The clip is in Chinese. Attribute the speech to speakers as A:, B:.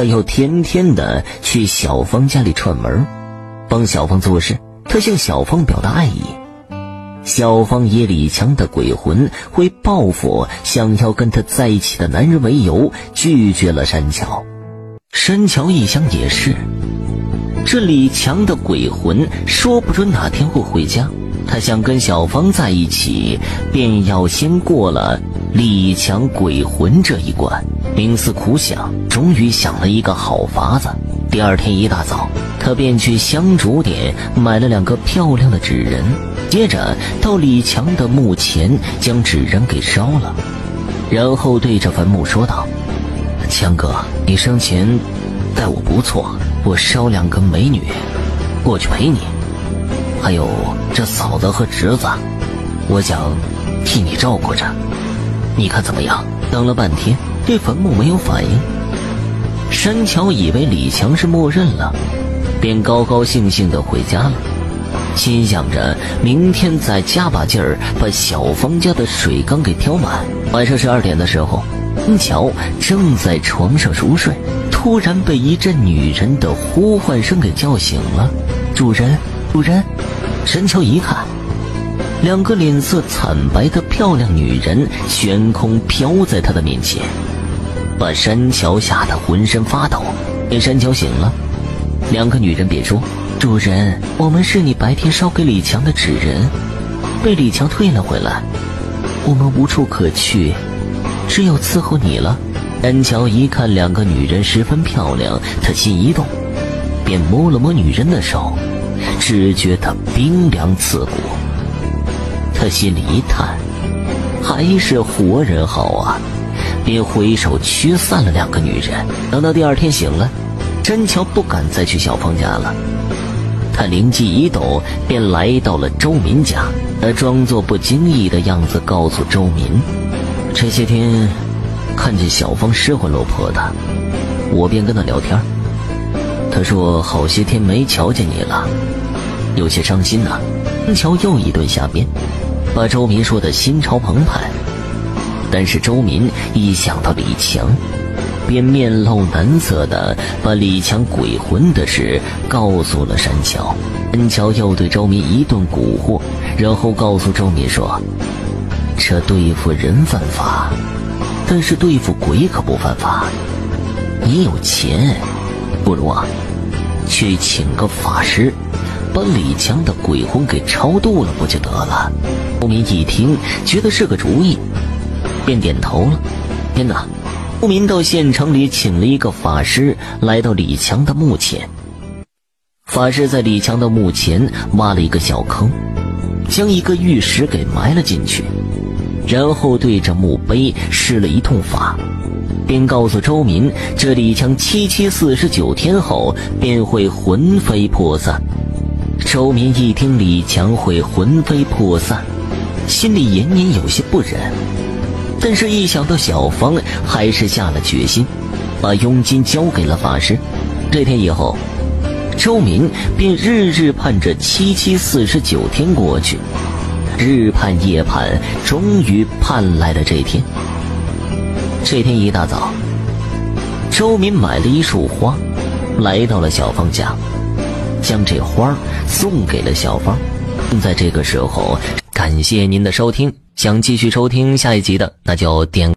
A: 他又天天的去小芳家里串门，帮小芳做事。他向小芳表达爱意。小芳以李强的鬼魂会报复想要跟他在一起的男人为由，拒绝了山桥。山桥一想也是，这李强的鬼魂说不准哪天会回家。他想跟小芳在一起，便要先过了李强鬼魂这一关。冥思苦想，终于想了一个好法子。第二天一大早，他便去香烛店买了两个漂亮的纸人，接着到李强的墓前将纸人给烧了，然后对着坟墓说道：“强哥，你生前待我不错，我烧两个美女过去陪你。”还有这嫂子和侄子，我想替你照顾着，你看怎么样？等了半天，对坟墓没有反应。山桥以为李强是默认了，便高高兴兴的回家了，心想着明天再加把劲儿把小芳家的水缸给挑满。晚上十二点的时候，恩桥正在床上熟睡，突然被一阵女人的呼唤声给叫醒了，主人。主人，山桥一看，两个脸色惨白的漂亮女人悬空飘在他的面前，把山桥吓得浑身发抖。见山桥醒了，两个女人便说：“主人，我们是你白天烧给李强的纸人，被李强退了回来，我们无处可去，只有伺候你了。”山桥一看两个女人十分漂亮，他心一动，便摸了摸女人的手。只觉得冰凉刺骨，他心里一叹，还是活人好啊，便挥手驱散了两个女人。等到第二天醒了，真乔不敢再去小芳家了，他灵机一动，便来到了周民家。他装作不经意的样子，告诉周民：“这些天看见小芳失魂落魄的，我便跟他聊天。他说好些天没瞧见你了。”有些伤心呐，乔又一顿瞎编，把周民说的心潮澎湃。但是周民一想到李强，便面露难色的把李强鬼魂的事告诉了山桥。山桥又对周民一顿蛊惑，然后告诉周民说：“这对付人犯法，但是对付鬼可不犯法。你有钱，不如啊，去请个法师。”把李强的鬼魂给超度了，不就得了？周民一听，觉得是个主意，便点头了。天哪！周民到县城里请了一个法师，来到李强的墓前。法师在李强的墓前挖了一个小坑，将一个玉石给埋了进去，然后对着墓碑施了一通法，并告诉周民：这李强七七四十九天后便会魂飞魄散。周民一听李强会魂飞魄散，心里隐隐有些不忍，但是一想到小芳，还是下了决心，把佣金交给了法师。这天以后，周民便日日盼着七七四十九天过去，日盼夜盼，终于盼来了这天。这天一大早，周民买了一束花，来到了小芳家。将这花送给了小芳。在这个时候，感谢您的收听。想继续收听下一集的，那就点。